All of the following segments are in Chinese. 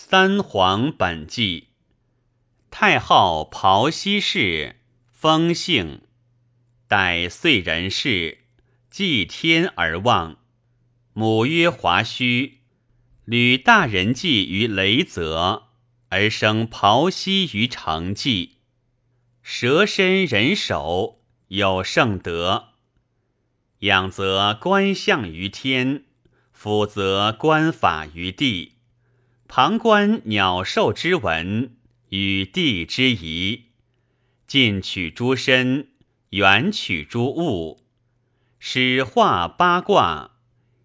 三皇本纪。太昊袍西氏，封姓。待岁人氏，祭天而望。母曰华胥，履大人祭于雷泽，而生袍西于成纪。蛇身人首，有圣德。仰则观象于天，俯则观法于地。旁观鸟兽之文，与地之宜，近取诸身，远取诸物，使画八卦，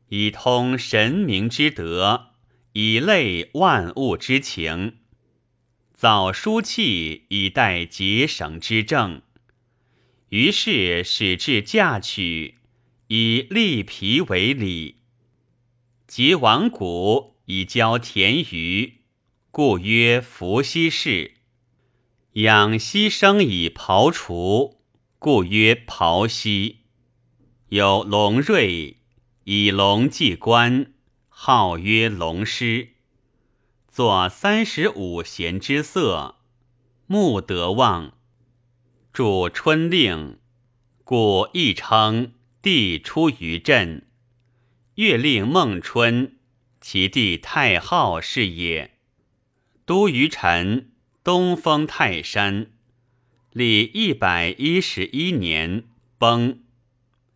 以通神明之德，以类万物之情。造书契，以待结绳之政。于是始至嫁娶，以立皮为礼，结王鼓。以教田鱼，故曰伏羲氏；养牺牲以庖厨，故曰庖羲。有龙瑞，以龙祭官，号曰龙师。作三十五弦之色，穆德望。著春令，故亦称地出于震。月令孟春。其弟太昊是也。都于臣，东封泰山，历一百一十一年，崩。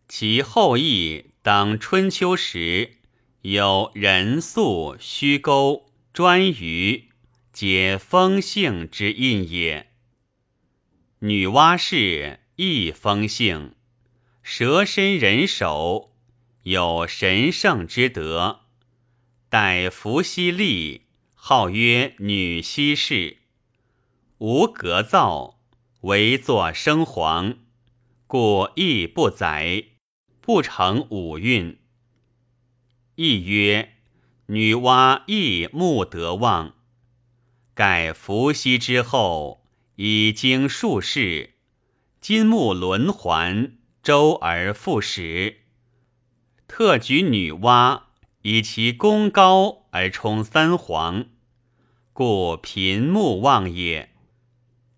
其后裔当春秋时，有任素、虚钩、颛臾，皆封姓之印也。女娲氏亦封姓，蛇身人首，有神圣之德。待伏羲立，号曰女羲氏。无格造，唯作生皇，故亦不载，不成五运。亦曰女娲亦木德旺。盖伏羲之后，已经数世，金木轮环，周而复始。特举女娲。以其功高而充三皇，故贫木旺也。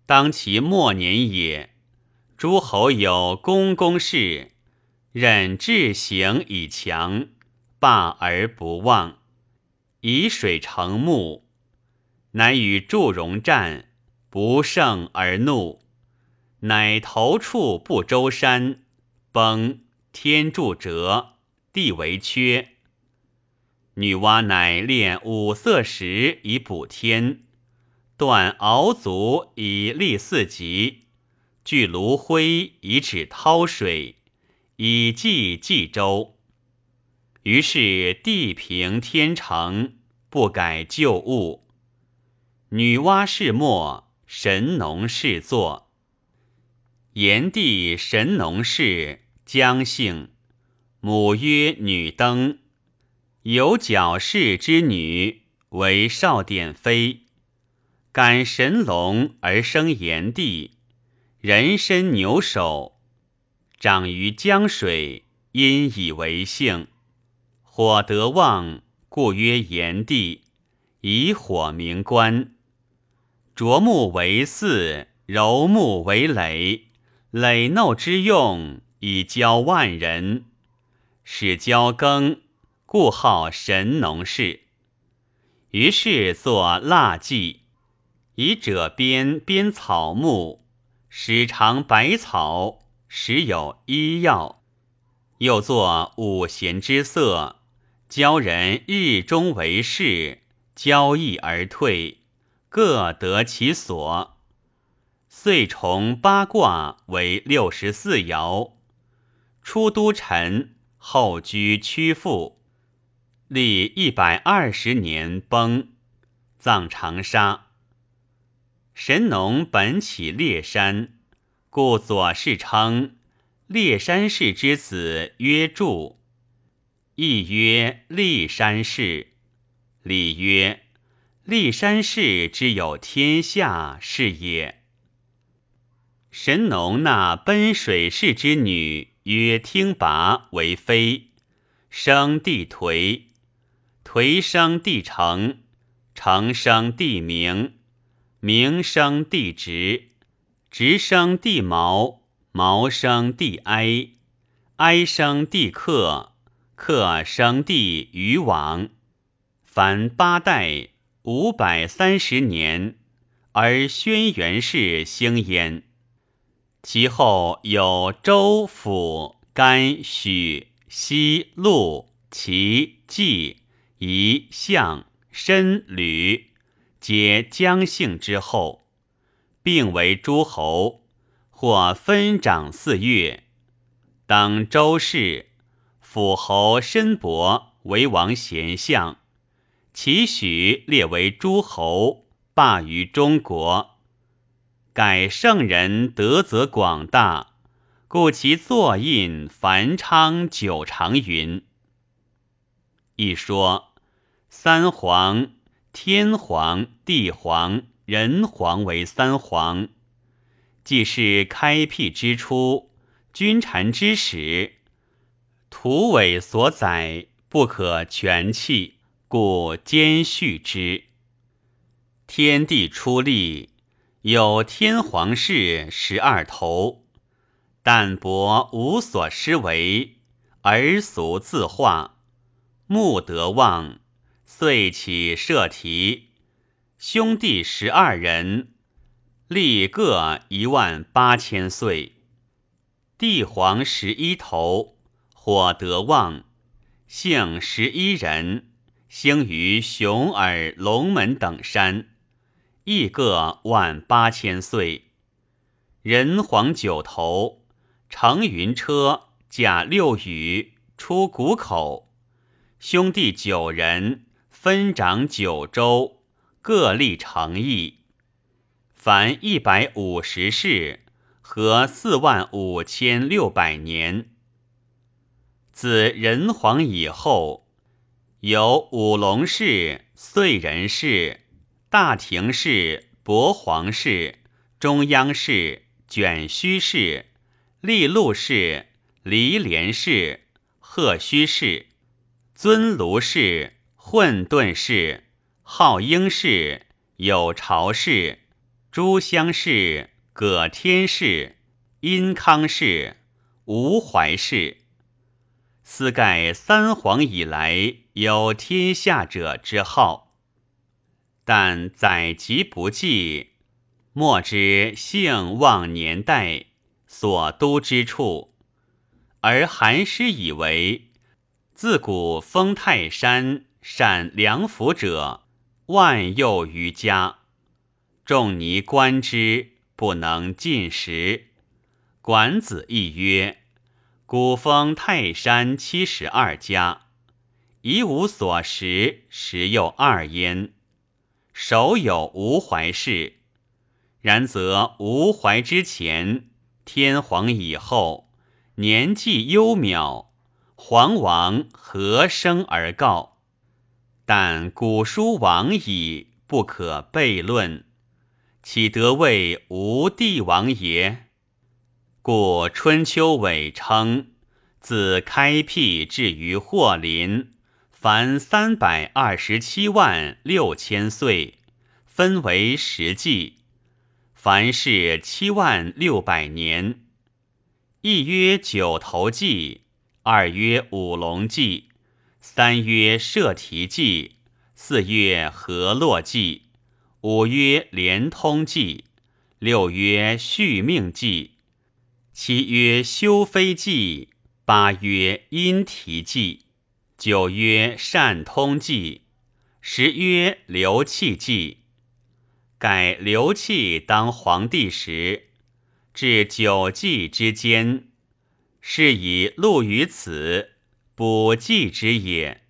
当其末年也，诸侯有公公事，忍志行以强，霸而不忘，以水成木，乃与祝融战，不胜而怒，乃投处不周山，崩，天柱折，地为缺。女娲乃炼五色石以补天，断鳌足以立四极，聚炉灰以止涛水，以济冀州。于是地平天成，不改旧物。女娲氏末，神农氏作。炎帝神农氏，姜姓，母曰女登。有角氏之女为少典妃，感神龙而生炎帝，人身牛首，长于江水，因以为姓。火得旺，故曰炎帝，以火明官。啄木为嗣，柔木为耒，耒耨之用，以教万人，使交耕。故号神农氏。于是作蜡祭，以者编编草木，使尝百草，时有医药。又作五弦之色，教人日中为事，交易而退，各得其所。遂重八卦为六十四爻。出都臣，后居曲阜。历一百二十年，崩，葬长沙。神农本起列山，故左氏称列山氏之子曰柱，亦曰立山氏。礼曰：立山氏之有天下是也。神农纳奔水氏之女曰听拔为妃，生帝颓。颓生帝成，成生地名，名生地直，直生地毛，毛生地哀，哀生地克，克生地渔网。凡八代五百三十年，而轩辕氏兴焉。其后有周、府、甘、许、西、陆、齐、冀、夷、相、申、吕，皆姜姓之后，并为诸侯，或分掌四岳。当周氏，辅侯申伯为王贤相，其许列为诸侯，霸于中国。改圣人德泽广大，故其作印繁昌久长云。一说三皇，天皇、地皇、人皇为三皇，既是开辟之初，君臣之始，土尾所载，不可全弃，故兼续之。天地初立。有天皇室十二头，淡泊无所施为，而俗自化。穆德旺，遂起设题。兄弟十二人，历各一万八千岁。帝皇十一头，火德旺，姓十一人，兴于熊耳、龙门等山。亦各万八千岁，人皇九头，乘云车，驾六羽，出谷口。兄弟九人，分掌九州，各立诚意。凡一百五十世，合四万五千六百年。自仁皇以后，有五龙氏、燧人氏。大庭氏、博皇氏、中央氏、卷须氏、利禄氏、离连氏、贺须氏、尊卢氏、混沌氏、浩婴氏、有巢氏、朱香氏、葛天氏、殷康氏、吴怀氏。斯盖三皇以来有天下者之号。但载籍不记，莫知姓望年代所都之处，而韩师以为自古封泰山善良服者万佑于家，仲尼观之不能尽食。管子亦曰：古封泰山七十二家，一无所食，食又二焉。首有吴怀氏，然则吴怀之前，天皇以后，年纪幽渺，皇王何生而告？但古书亡矣，不可悖论，岂得谓吴帝王也？故春秋伪称，自开辟至于霍林。凡三百二十七万六千岁，分为十纪。凡是七万六百年。一曰九头纪，二曰五龙纪，三曰射蹄纪，四曰河洛纪，五曰连通纪，六曰续命纪，七曰修飞纪，八曰阴蹄纪。九曰善通纪，十曰流气纪。改流气当皇帝时，至九纪之间，是以录于此，补纪之也。